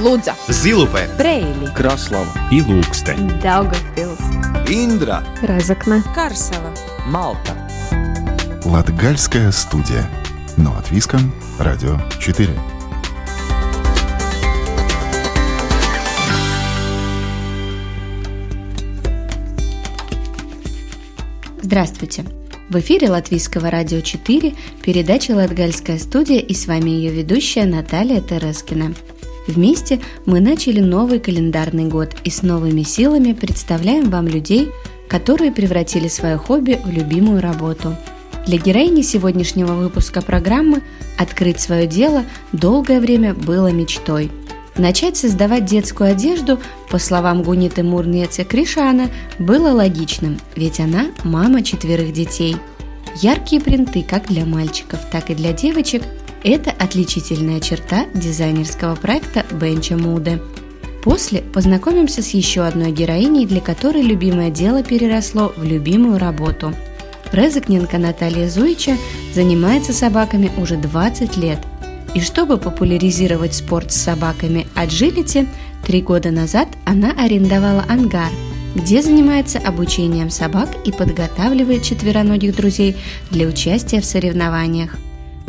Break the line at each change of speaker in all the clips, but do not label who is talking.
Лудза,
Зилупе,
Брейли,
Краслава
и Лукстен.
Daugavpils,
Индра
Разокна,
Карсела.
Малта
Латгальская студия. Но от Виском. Радио 4.
Здравствуйте! В эфире Латвийского радио 4 передача «Латгальская студия» и с вами ее ведущая Наталья Терескина. Вместе мы начали новый календарный год и с новыми силами представляем вам людей, которые превратили свое хобби в любимую работу. Для героини сегодняшнего выпуска программы открыть свое дело долгое время было мечтой. Начать создавать детскую одежду, по словам Гуниты Мурнеце Кришана, было логичным, ведь она мама четверых детей. Яркие принты как для мальчиков, так и для девочек – это отличительная черта дизайнерского проекта Бенча Муде. После познакомимся с еще одной героиней, для которой любимое дело переросло в любимую работу. Резакненко Наталья Зуича занимается собаками уже 20 лет. И чтобы популяризировать спорт с собаками Agility, три года назад она арендовала ангар, где занимается обучением собак и подготавливает четвероногих друзей для участия в соревнованиях.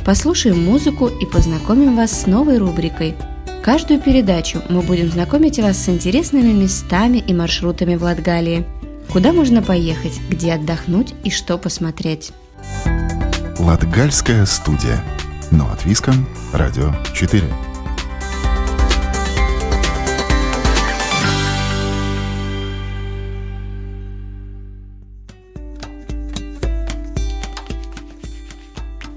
Послушаем музыку и познакомим вас с новой рубрикой. Каждую передачу мы будем знакомить вас с интересными местами и маршрутами в Латгалии. Куда можно поехать, где отдохнуть и что посмотреть.
Латгальская студия. Но от Виском. Радио 4.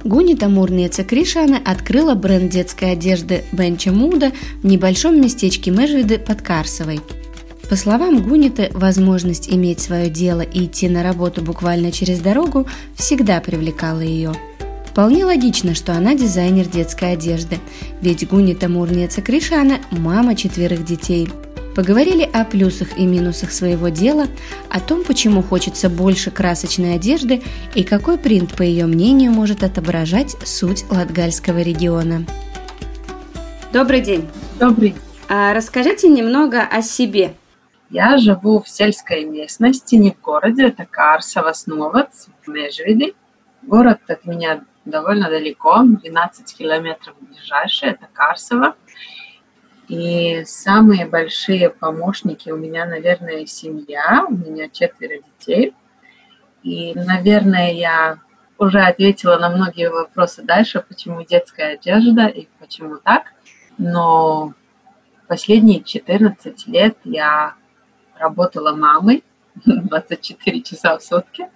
Гунита Мурнеца Кришана открыла бренд детской одежды Бенча Муда в небольшом местечке Межвиды под Карсовой. По словам Гуниты, возможность иметь свое дело и идти на работу буквально через дорогу всегда привлекала ее. Вполне логично, что она дизайнер детской одежды, ведь Гунита Мурнеца Кришана – мама четверых детей – Поговорили о плюсах и минусах своего дела, о том, почему хочется больше красочной одежды и какой принт, по ее мнению, может отображать суть латгальского региона. Добрый день.
Добрый.
А расскажите немного о себе.
Я живу в сельской местности, не в городе, это Карсова Сновац, в. Город от меня довольно далеко, 12 километров ближайший, это Карсова. И самые большие помощники у меня, наверное, семья. У меня четверо детей. И, наверное, я уже ответила на многие вопросы дальше, почему детская одежда и почему так. Но последние 14 лет я работала мамой 24 часа в сутки.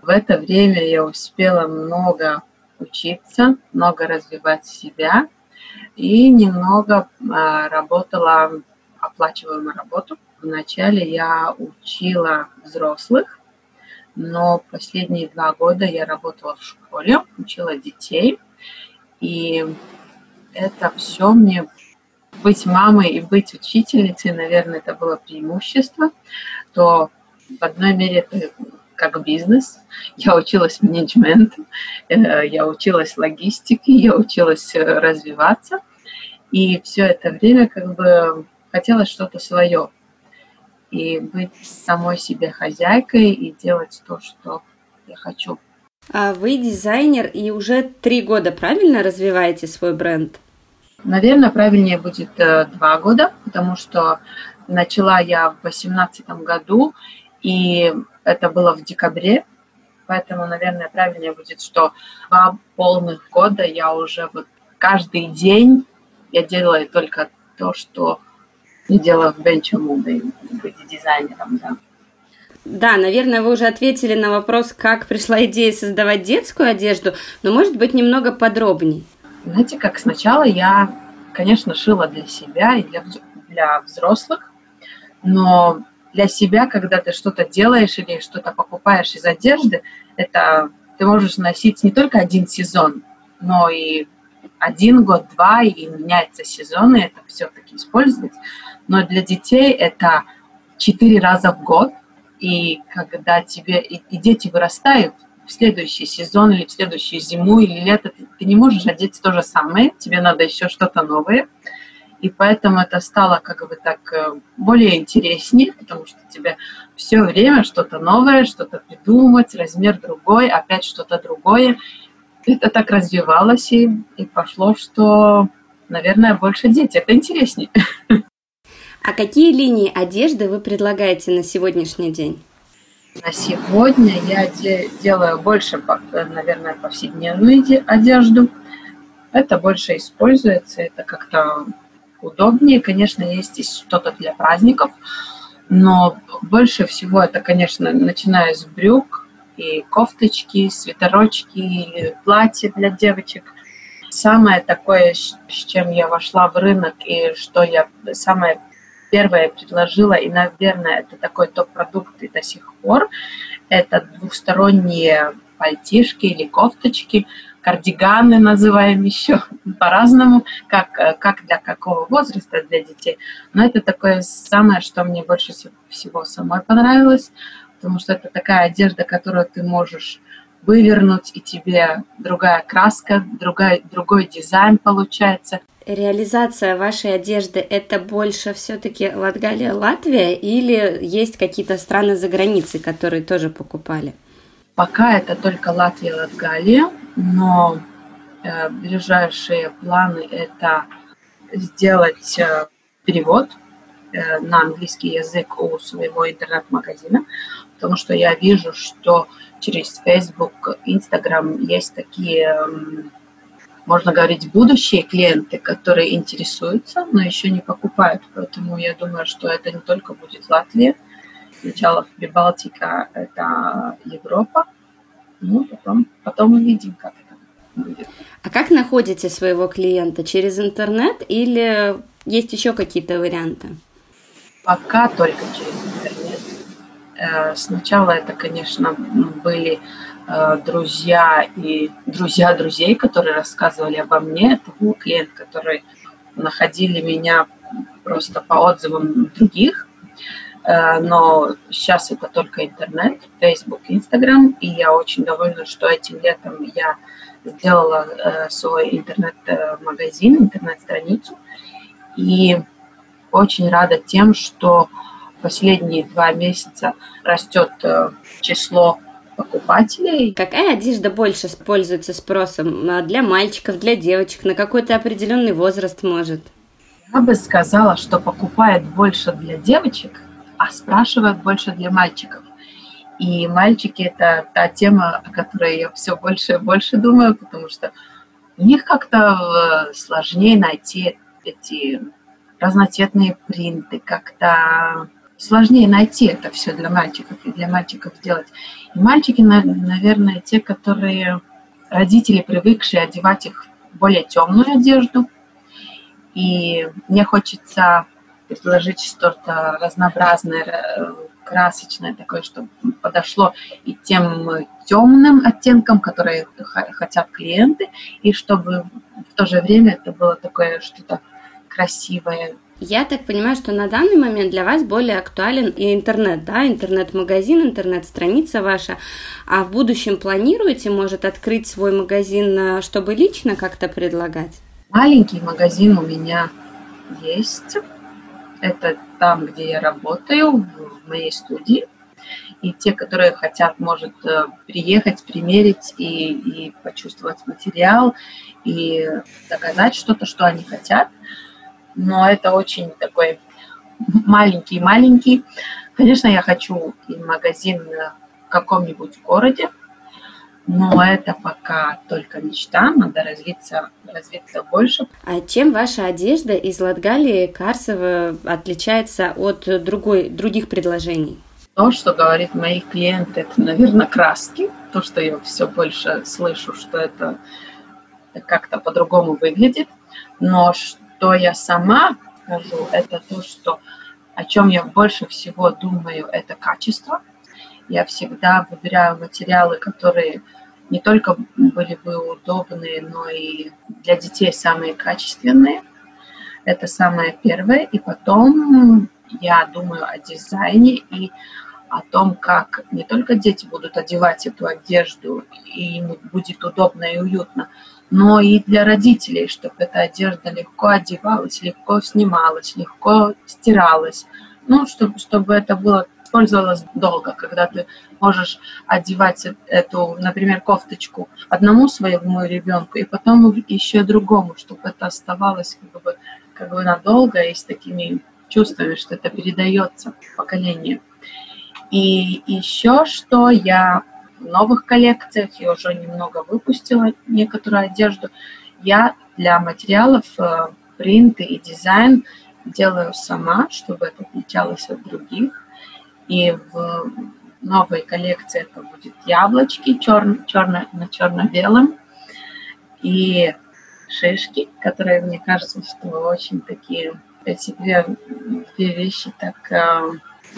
В это время я успела много учиться, много развивать себя – и немного а, работала оплачиваемую работу. Вначале я учила взрослых, но последние два года я работала в школе, учила детей. И это все мне быть мамой и быть учительницей, наверное, это было преимущество, то в одной мере это как бизнес. Я училась менеджменту, э, я училась логистике, я училась э, развиваться. И все это время как бы хотелось что-то свое. И быть самой себе хозяйкой и делать то, что я хочу.
А вы дизайнер и уже три года правильно развиваете свой бренд?
Наверное, правильнее будет э, два года, потому что начала я в 2018 году, и это было в декабре, поэтому, наверное, правильнее будет, что два полных года я уже вот каждый день я делаю только то, что не делаю в Бенче Муде, быть дизайнером, да.
Да, наверное, вы уже ответили на вопрос, как пришла идея создавать детскую одежду, но, может быть, немного подробней.
Знаете, как сначала я, конечно, шила для себя и для, для взрослых, но для себя, когда ты что-то делаешь или что-то покупаешь из одежды, это ты можешь носить не только один сезон, но и один год, два, и меняются сезоны, это все-таки использовать. Но для детей это четыре раза в год, и когда тебе и, и дети вырастают в следующий сезон или в следующую зиму или лето, ты, ты не можешь одеть то же самое, тебе надо еще что-то новое. И поэтому это стало как бы так э, более интереснее, потому что тебе все время что-то новое, что-то придумать, размер другой, опять что-то другое. Это так развивалось и, и пошло, что, наверное, больше дети. Это интереснее.
А какие линии одежды вы предлагаете на сегодняшний день?
На сегодня я де- делаю больше, наверное, повседневную одежду. Это больше используется, это как-то удобнее. Конечно, есть и что-то для праздников, но больше всего это, конечно, начиная с брюк и кофточки, свитерочки, платья для девочек. Самое такое, с чем я вошла в рынок и что я самое первое предложила, и, наверное, это такой топ-продукт и до сих пор, это двухсторонние пальтишки или кофточки – кардиганы называем еще по-разному, как, э, как для какого возраста для детей. Но это такое самое, что мне больше всего самой понравилось, потому что это такая одежда, которую ты можешь вывернуть, и тебе другая краска, другая, другой дизайн получается.
Реализация вашей одежды – это больше все-таки Латгалия, Латвия или есть какие-то страны за границей, которые тоже покупали?
Пока это только Латвия, Латгалия но э, ближайшие планы это сделать э, перевод э, на английский язык у своего интернет-магазина, потому что я вижу, что через Facebook, Instagram есть такие, можно говорить, будущие клиенты, которые интересуются, но еще не покупают. Поэтому я думаю, что это не только будет Латвия. Сначала Прибалтика – это Европа, ну, потом, потом увидим, как это будет.
А как находите своего клиента? Через интернет или есть еще какие-то варианты?
Пока только через интернет. Э, сначала это, конечно, были э, друзья и друзья друзей, которые рассказывали обо мне. Это был клиент, который находили меня просто по отзывам других. Э, но сейчас это только интернет, Facebook, Instagram, и я очень довольна, что этим летом я сделала э, свой интернет-магазин, интернет-страницу, и очень рада тем, что последние два месяца растет э, число покупателей.
Какая одежда больше пользуется спросом? Для мальчиков, для девочек, на какой-то определенный возраст может?
Я бы сказала, что покупает больше для девочек, а спрашивают больше для мальчиков. И мальчики – это та тема, о которой я все больше и больше думаю, потому что у них как-то э, сложнее найти эти разноцветные принты, как-то сложнее найти это все для мальчиков и для мальчиков делать. И мальчики, наверное, те, которые родители привыкшие одевать их в более темную одежду. И мне хочется предложить что-то разнообразное, э, красочное такое, чтобы подошло и тем темным оттенкам, которые хотят клиенты, и чтобы в то же время это было такое что-то красивое.
Я так понимаю, что на данный момент для вас более актуален и интернет, да, интернет-магазин, интернет-страница ваша. А в будущем планируете, может, открыть свой магазин, э, чтобы лично как-то предлагать?
Маленький магазин у меня есть это там, где я работаю, в моей студии. И те, которые хотят, может э, приехать, примерить и, и почувствовать материал, и заказать что-то, что они хотят. Но это очень такой маленький-маленький. Конечно, я хочу и магазин в каком-нибудь городе, но это пока только мечта, надо развиться, развиться больше.
А чем ваша одежда из Латгалии Карсова отличается от другой, других предложений?
То, что говорит моих клиентов, это, наверное, краски. То, что я все больше слышу, что это как-то по-другому выглядит. Но что я сама скажу, это то, что о чем я больше всего думаю, это качество. Я всегда выбираю материалы, которые не только были бы удобные, но и для детей самые качественные. Это самое первое. И потом я думаю о дизайне и о том, как не только дети будут одевать эту одежду, и им будет удобно и уютно, но и для родителей, чтобы эта одежда легко одевалась, легко снималась, легко стиралась. Ну, чтобы, чтобы это было использовалось долго, когда ты можешь одевать эту, например, кофточку одному своему ребенку и потом еще другому, чтобы это оставалось как бы, как бы надолго и с такими чувствами, что это передается поколению. И еще что я в новых коллекциях, я уже немного выпустила некоторую одежду, я для материалов э, принты и дизайн делаю сама, чтобы это отличалось от других. И в новой коллекции это будет яблочки черно, черно, на черно-белом и шишки, которые, мне кажется, что очень такие, эти две, две вещи так, э,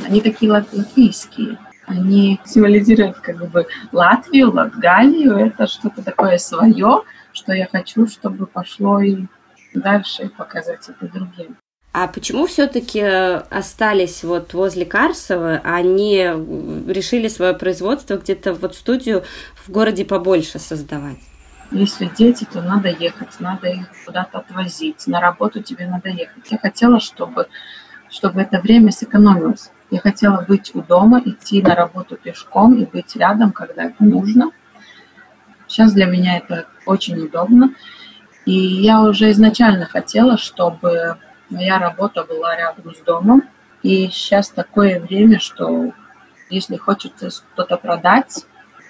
они такие латвийские. Они символизируют как бы Латвию, Латгалию. Это что-то такое свое, что я хочу, чтобы пошло и дальше показать это другим.
А почему все-таки остались вот возле Карсова, а не решили свое производство где-то вот студию в городе побольше создавать?
Если дети, то надо ехать, надо их куда-то отвозить. На работу тебе надо ехать. Я хотела, чтобы, чтобы это время сэкономилось. Я хотела быть у дома, идти на работу пешком и быть рядом, когда это нужно. Сейчас для меня это очень удобно. И я уже изначально хотела, чтобы Моя работа была рядом с домом. И сейчас такое время, что если хочется что-то продать,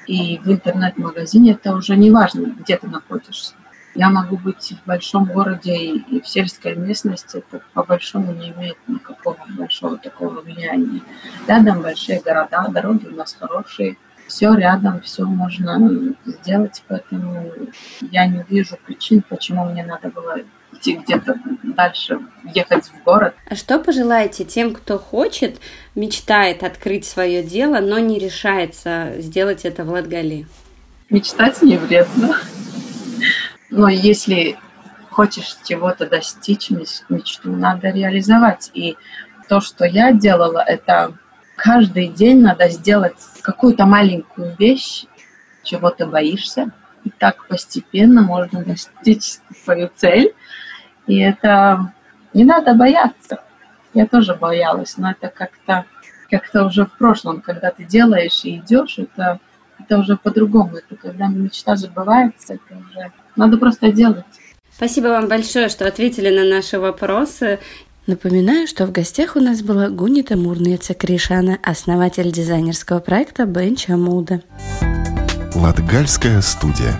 и в интернет-магазине это уже не важно, где ты находишься. Я могу быть в большом городе и в сельской местности, это по большому не имеет никакого большого такого влияния. Рядом большие города, дороги у нас хорошие, все рядом, все можно сделать, поэтому я не вижу причин, почему мне надо было идти где-то дальше, ехать в город.
А что пожелаете тем, кто хочет, мечтает открыть свое дело, но не решается сделать это в Латгалии?
Мечтать не вредно. Но если хочешь чего-то достичь, мечту надо реализовать. И то, что я делала, это каждый день надо сделать какую-то маленькую вещь, чего ты боишься. И так постепенно можно достичь свою цель. И это не надо бояться. Я тоже боялась, но это как-то как-то уже в прошлом, когда ты делаешь и идешь, это, это уже по-другому. Это когда мечта забывается, это уже надо просто делать.
Спасибо вам большое, что ответили на наши вопросы. Напоминаю, что в гостях у нас была Гунита Мурнеца Кришана, основатель дизайнерского проекта Бенча Муда.
Латгальская студия.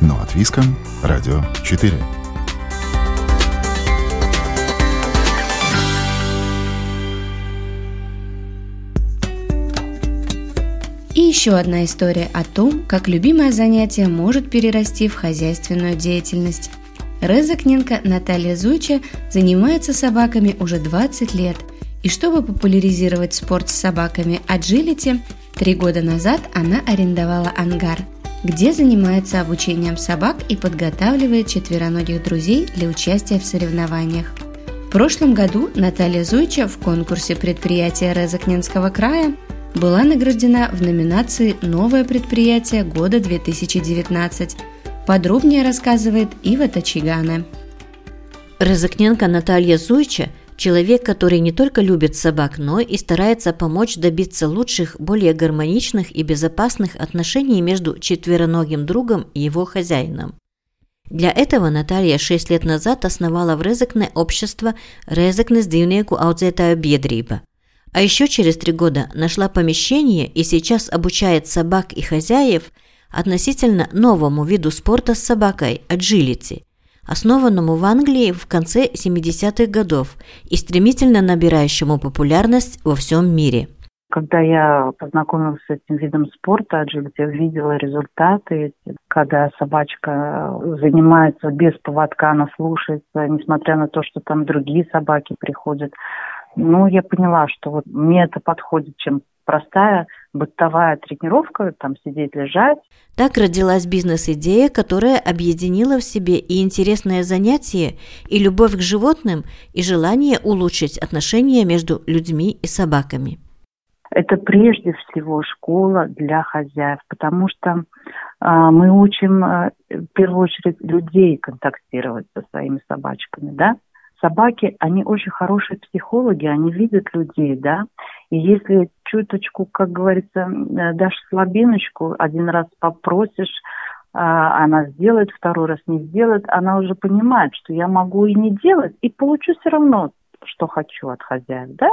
Но от Виском. Радио 4.
И еще одна история о том, как любимое занятие может перерасти в хозяйственную деятельность. Резакненко Наталья Зуйча занимается собаками уже 20 лет. И чтобы популяризировать спорт с собаками Agility, три года назад она арендовала ангар, где занимается обучением собак и подготавливает четвероногих друзей для участия в соревнованиях. В прошлом году Наталья Зуйча в конкурсе предприятия Резакненского края была награждена в номинации «Новое предприятие года 2019». Подробнее рассказывает Ива Тачигана.
Разыкненко Наталья Зуйча – человек, который не только любит собак, но и старается помочь добиться лучших, более гармоничных и безопасных отношений между четвероногим другом и его хозяином. Для этого Наталья шесть лет назад основала в Резекне общество Резекне с дивнейку ауdzētāju biedrība – а еще через три года нашла помещение и сейчас обучает собак и хозяев относительно новому виду спорта с собакой – аджилити, основанному в Англии в конце 70-х годов и стремительно набирающему популярность во всем мире.
Когда я познакомилась с этим видом спорта, аджилити, видела результаты, когда собачка занимается без поводка, она слушается, несмотря на то, что там другие собаки приходят. Ну, я поняла, что вот мне это подходит, чем простая бытовая тренировка, там сидеть, лежать.
Так родилась бизнес-идея, которая объединила в себе и интересное занятие, и любовь к животным, и желание улучшить отношения между людьми и собаками.
Это прежде всего школа для хозяев, потому что А, мы учим а, в первую очередь людей контактировать со своими собачками, да. Собаки, они очень хорошие психологи, они видят людей, да. И если чуточку, как говорится, дашь слабиночку, один раз попросишь, а, она сделает, второй раз не сделает, она уже понимает, что я могу и не делать, и получу все равно, что хочу от хозяев, да?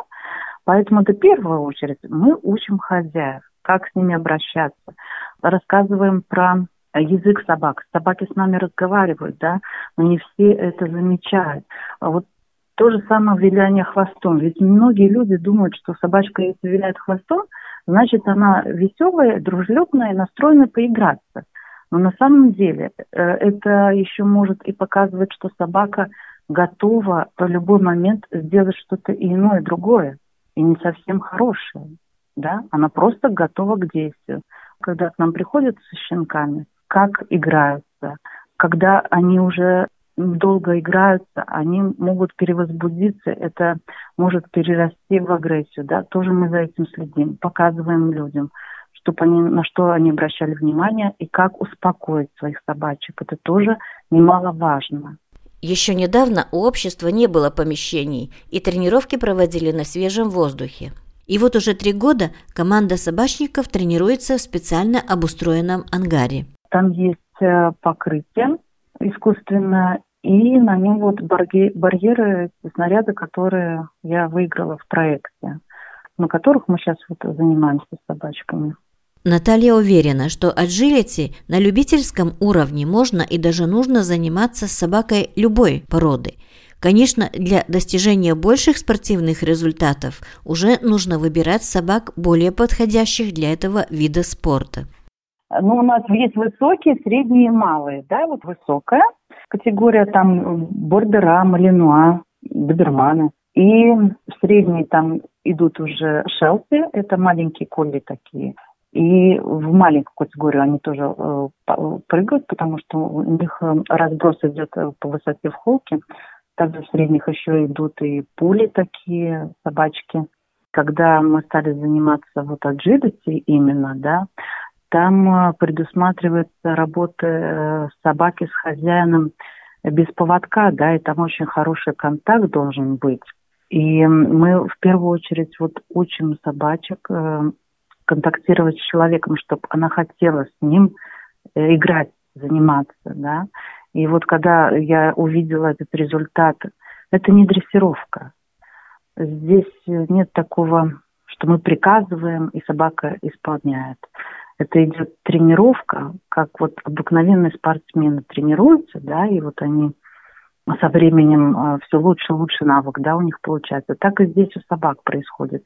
Поэтому это в первую очередь мы учим хозяев, как с ними обращаться. Рассказываем про язык собак. Собаки с нами разговаривают, да, но не все это замечают. А вот то же самое виляние хвостом. Ведь многие люди думают, что собачка, если виляет хвостом, значит, она веселая, дружелюбная, настроена поиграться. Но на самом деле э, это еще может и показывать, что собака готова в любой момент сделать что-то иное, другое, и не совсем хорошее. Да? Она просто готова к действию. Когда к нам приходят с щенками, как играются, когда они уже долго играются, они могут перевозбудиться, это может перерасти в агрессию, да, тоже мы за этим следим, показываем людям – чтобы они, на что они обращали внимание и как успокоить своих собачек. Это тоже немаловажно.
Еще недавно у общества не было помещений, и тренировки проводили на свежем воздухе. И вот уже три года команда собачников тренируется в специально обустроенном ангаре.
Там есть э, покрытие искусственно, и на нем вот барьеры, снаряды, которые я выиграла в проекте, на которых мы сейчас вот занимаемся с собачками.
Наталья уверена, что agility на любительском уровне можно и даже нужно заниматься с собакой любой породы. Конечно, для достижения больших спортивных результатов уже нужно выбирать собак, более подходящих для этого вида спорта.
Ну, у нас есть высокие, средние и малые. Да, вот высокая категория, там бордера, малинуа, доберманы. И средние там идут уже шелси, это маленькие колли такие. И в маленькую категорию они тоже э, прыгают, потому что у них э, разброс идет э, по высоте в холке. Также в средних еще идут и пули такие, собачки. Когда мы стали заниматься вот agility именно, да, там предусматривается работа собаки с хозяином без поводка, да, и там очень хороший контакт должен быть. И мы в первую очередь вот учим собачек контактировать с человеком, чтобы она хотела с ним э, играть, заниматься, да. И вот когда я увидела этот результат, это не дрессировка. Здесь нет такого, что мы приказываем, и собака исполняет. Это идет тренировка, как вот обыкновенные спортсмены тренируются, да, и вот они со временем э, все лучше лучше навык, да, у них получается. Так и здесь у собак происходит.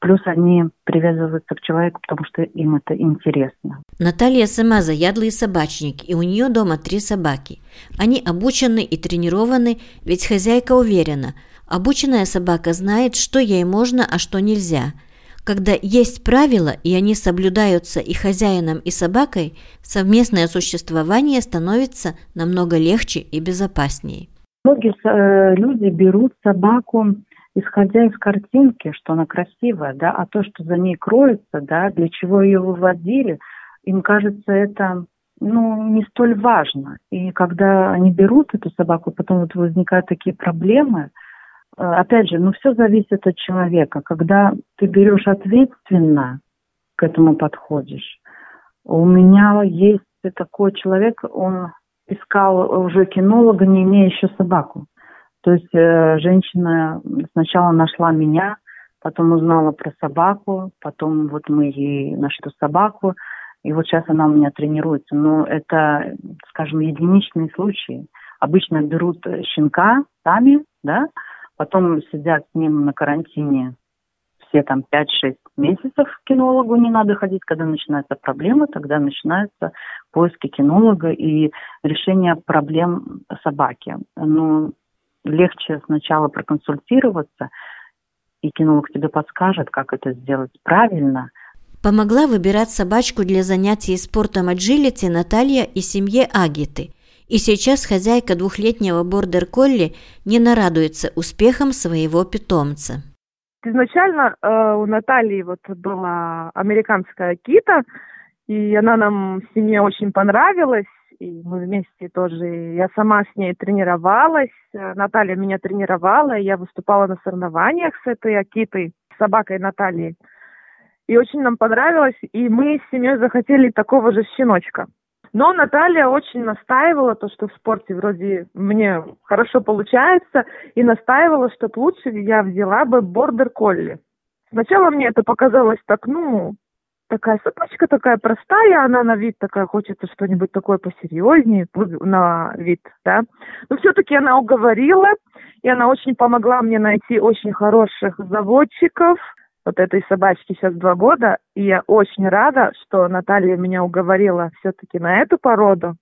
Плюс они привязываются к человеку, потому что им это интересно.
Наталья сама заядлый собачник, и у нее дома три собаки. Они обучены и тренированы, ведь хозяйка уверена, обученная собака знает, что ей можно, а что нельзя. Когда есть правила, и они соблюдаются и хозяином, и собакой, совместное существование становится намного легче и безопаснее.
Многие э, люди берут собаку исходя из картинки, что она красивая, да, а то, что за ней кроется, да, для чего ее выводили, им кажется это ну, не столь важно. И когда они берут эту собаку, потом вот возникают такие проблемы, опять же, ну, все зависит от человека. Когда ты берешь ответственно к этому подходишь, у меня есть такой человек, он искал уже кинолога, не имея еще собаку. То есть э, женщина сначала нашла меня, потом узнала про собаку, потом вот мы ей нашли собаку, и вот сейчас она у меня тренируется. Но это, скажем, единичные случаи. Обычно берут щенка сами, да, потом сидят с ним на карантине все там 5-6 месяцев к кинологу не надо ходить. Когда начинается проблема, тогда начинаются поиски кинолога и решение проблем собаки. Но легче сначала проконсультироваться, и кинолог тебе подскажет, как это сделать правильно.
Помогла выбирать собачку для занятий спортом аджилити Наталья и семье Агиты. И сейчас хозяйка двухлетнего бордер-колли не нарадуется успехом своего питомца.
Изначально э, у Натальи вот была американская кита, И она нам в семье очень понравилась. И мы вместе тоже, я сама с ней тренировалась. Наталья меня тренировала, я выступала на соревнованиях с этой Акитой, с собакой Натальей. И очень нам понравилось, и мы с семьей захотели такого же щеночка. Но Наталья очень настаивала, то, что в спорте вроде мне хорошо получается, и настаивала, что лучше я взяла бы бордер-колли. Сначала мне это показалось так, ну, такая собачка такая простая, она на вид такая, хочется что-нибудь такое посерьезнее на вид, да. Но все-таки она уговорила, и она очень помогла мне найти очень хороших заводчиков, вот этой собачке сейчас два года, и я очень рада, что Наталья меня уговорила все-таки на эту породу,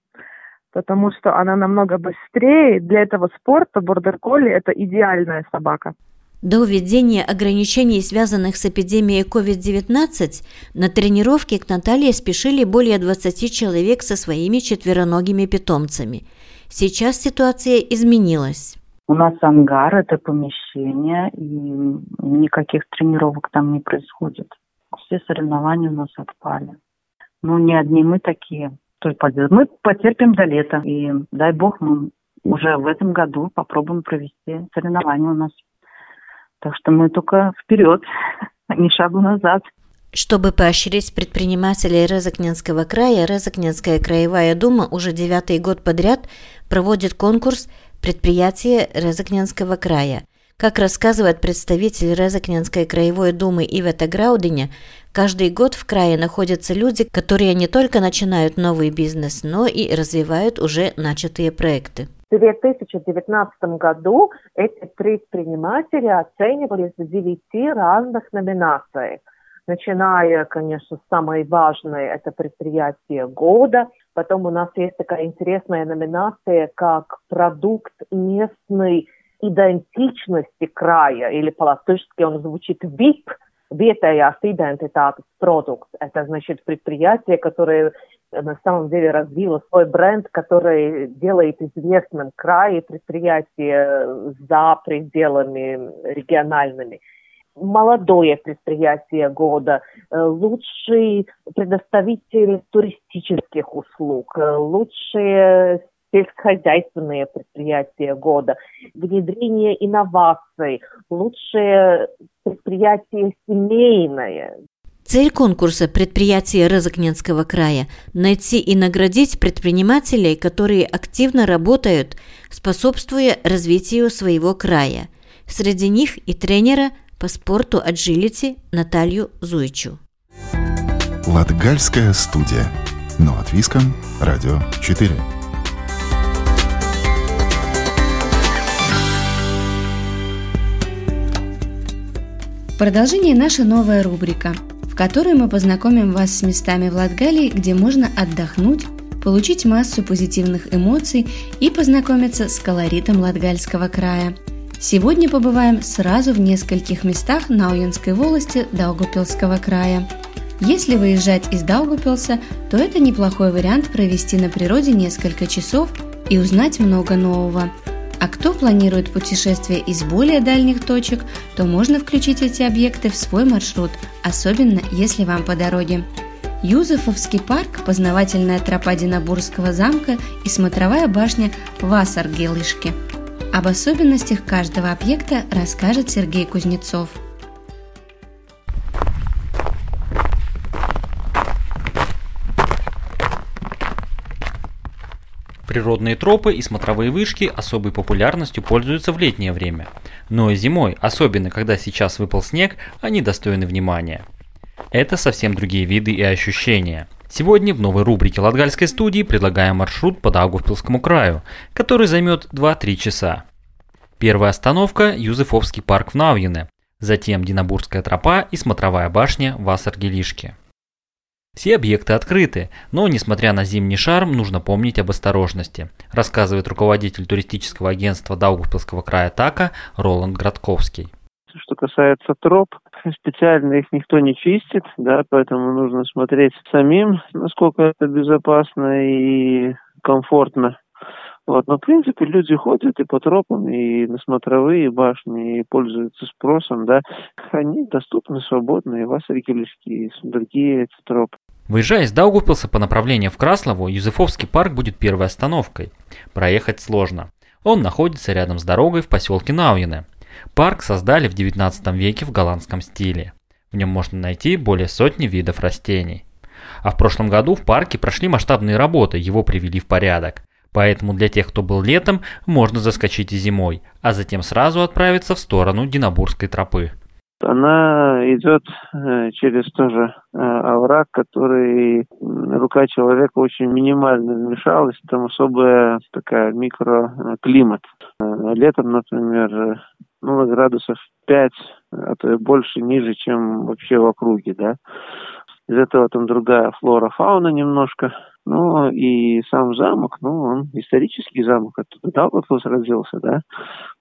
потому что она намного быстрее. Для этого спорта бордер-колли – это идеальная собака.
До введения ограничений, связанных с эпидемией COVID-19, на тренировки к Наталье спешили более 20 человек со своими четвероногими питомцами. Сейчас ситуация изменилась.
У нас ангар, это помещение, и никаких тренировок там не происходит. Все соревнования у нас отпали. Ну, не одни мы такие. Мы потерпим до лета, и дай бог мы уже в этом году попробуем провести соревнования у нас. Так что мы только вперед, а не шагу назад.
Чтобы поощрить предпринимателей Резакненского края, Резакненская краевая дума уже девятый год подряд проводит конкурс предприятия Резакненского края. Как рассказывает представитель Резакненской краевой думы Ивета Граудиня, каждый год в крае находятся люди, которые не только начинают новый бизнес, но и развивают уже начатые проекты.
В 2019 году эти предприниматели оценивались в девяти разных номинациях начиная, конечно, с самой важной, это предприятие года. Потом у нас есть такая интересная номинация, как продукт местной идентичности края, или по-латышски он звучит VIP, vietējās identitātes продукт. Это значит предприятие, которое на самом деле развило свой бренд, который делает известным край и предприятие за пределами региональными молодое предприятие года, э, лучший предоставитель туристических услуг, э, лучшие сельскохозяйственные предприятия года, внедрение инноваций, лучшее предприятие семейное.
Цель конкурса предприятия Розыкненского края – найти и наградить предпринимателей, которые активно работают, способствуя развитию своего края. Среди них и тренера по спорту аджилити Наталью Зуйчу.
Латгальская студия. Но от Виском. Радио 4.
Продолжение наша новая рубрика, в которой мы познакомим вас с местами в Латгалии, где можно отдохнуть, получить массу позитивных эмоций и познакомиться с колоритом Латгальского края – Сегодня побываем сразу в нескольких местах Науянской волости Даугупилского края. Если выезжать из Даугупилса, то это неплохой вариант провести на природе несколько часов и узнать много нового. А кто планирует путешествие из более дальних точек, то можно включить эти объекты в свой маршрут, особенно если вам по дороге. Юзефовский парк, познавательная тропа Динабурского замка и смотровая башня Вассаргелышки – об особенностях каждого объекта расскажет Сергей Кузнецов.
Природные тропы и смотровые вышки особой популярностью пользуются в летнее время. Но и зимой, особенно когда сейчас выпал снег, они достойны внимания. Это совсем другие виды и ощущения – Сегодня в новой рубрике Латгальской студии предлагаем маршрут по Даугавпилскому краю, который займет 2-3 часа. Первая остановка – Юзефовский парк в Навьине, затем Динабурская тропа и смотровая башня в Ассаргелишке. Все объекты открыты, но несмотря на зимний шарм, нужно помнить об осторожности, рассказывает руководитель туристического агентства Даугавпилского края ТАКа Роланд Градковский.
Что касается троп, специально их никто не чистит, да, поэтому нужно смотреть самим, насколько это безопасно и комфортно. Вот, но в принципе люди ходят и по тропам, и на смотровые башни, и пользуются спросом, да. Они доступны свободно, и Вассаргельские, и другие эти тропы.
Выезжая из Даугавпилса по направлению в Краслову, Юзефовский парк будет первой остановкой. Проехать сложно. Он находится рядом с дорогой в поселке Науине. Парк создали в 19 веке в голландском стиле. В нем можно найти более сотни видов растений. А в прошлом году в парке прошли масштабные работы, его привели в порядок. Поэтому для тех, кто был летом, можно заскочить и зимой, а затем сразу отправиться в сторону Динабургской тропы.
Она идет э, через тоже э, овраг, который рука человека очень минимально вмешалась, там особая такая микроклимат. Э, летом, например, ну, градусов 5, а то и больше, ниже, чем вообще в округе, да. Из этого там другая флора, фауна немножко. Ну, и сам замок, ну, он исторический замок, оттуда Даугавпилс родился, да.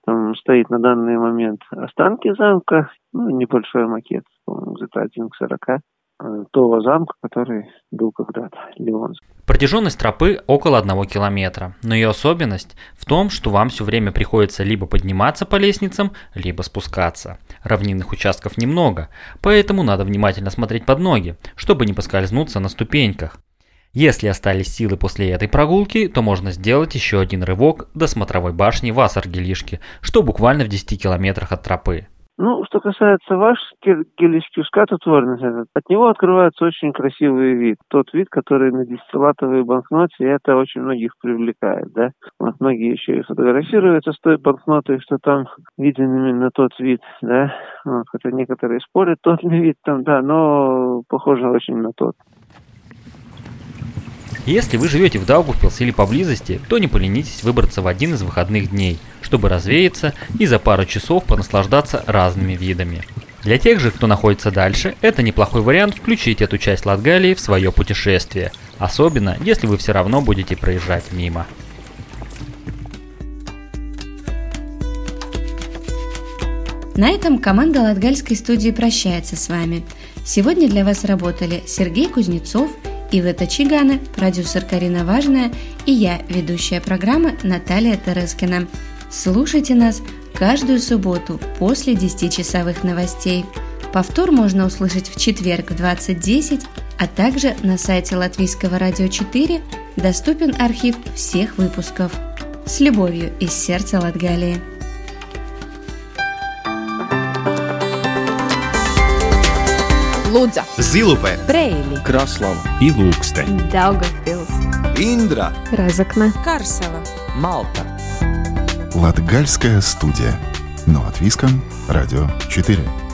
Там стоит на данный момент останки замка, ну, небольшой макет, где-то один к сорока того замка, который был когда-то Леонский.
Протяженность тропы около одного километра, но ее особенность в том, что вам все время приходится либо подниматься по лестницам, либо спускаться. Равнинных участков немного, поэтому надо внимательно смотреть под ноги, чтобы не поскользнуться на ступеньках. Если остались силы после этой прогулки, то можно сделать еще один рывок до смотровой башни Вассаргелишки, что буквально в 10 километрах от тропы.
Ну, что касается ваш гелишки скатотворный, от него открывается очень красивый вид. Тот вид, который на десятилатовой банкноте, это очень многих привлекает, да. Вот многие еще и фотографируются с той банкнотой, что там виден именно тот вид, да. Вот, хотя некоторые спорят, тот ли вид там, да, но похоже очень на тот.
Если вы живете в Даугавпилс или поблизости, то не поленитесь выбраться в один из выходных дней, чтобы развеяться и за пару часов понаслаждаться разными видами. Для тех же, кто находится дальше, это неплохой вариант включить эту часть Латгалии в свое путешествие, особенно если вы все равно будете проезжать мимо.
На этом команда Латгальской студии прощается с вами. Сегодня для вас работали Сергей Кузнецов Ивета Чигана, продюсер Карина Важная и я, ведущая программы Наталья Терескина. Слушайте нас каждую субботу после 10-часовых новостей. Повтор можно услышать в четверг в 20.10, а также на сайте Латвийского радио 4 доступен архив всех выпусков. С любовью из сердца Латгалии.
Лудза, Зилупе, Брейли, Краслава. И Ilūksteņa, Daugavpils, Индра, Разокна, Карсела, Малта.
Латгальская студия. Но от Виском, Радио 4.